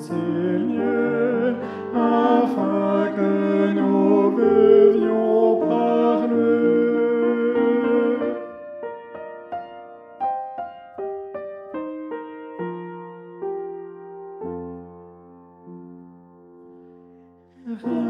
ces lieux, afin que nous buvions par eux. Rien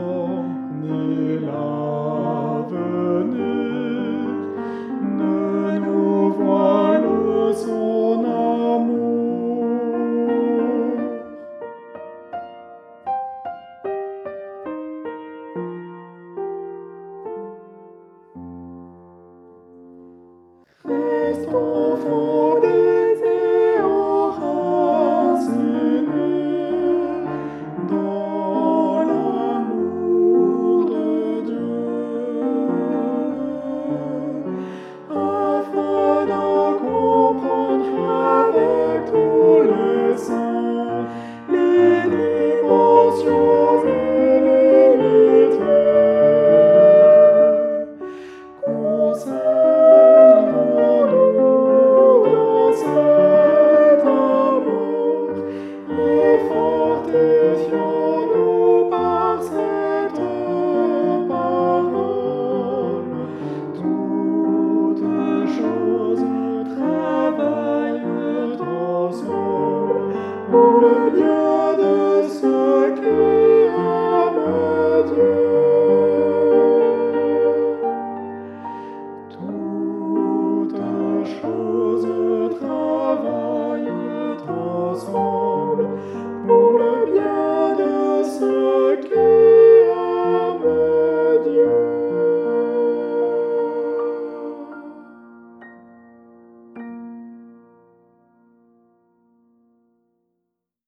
不负。